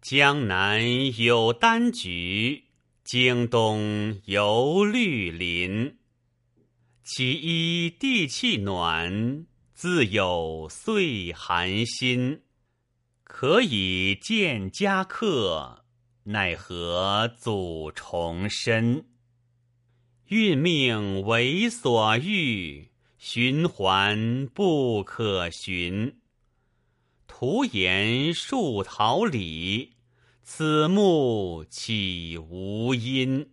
江南有丹菊，京东有绿林。其一地气暖，自有岁寒心。可以见家客，奈何阻重申？运命为所欲，循环不可寻。徒言树桃李，此木岂无阴？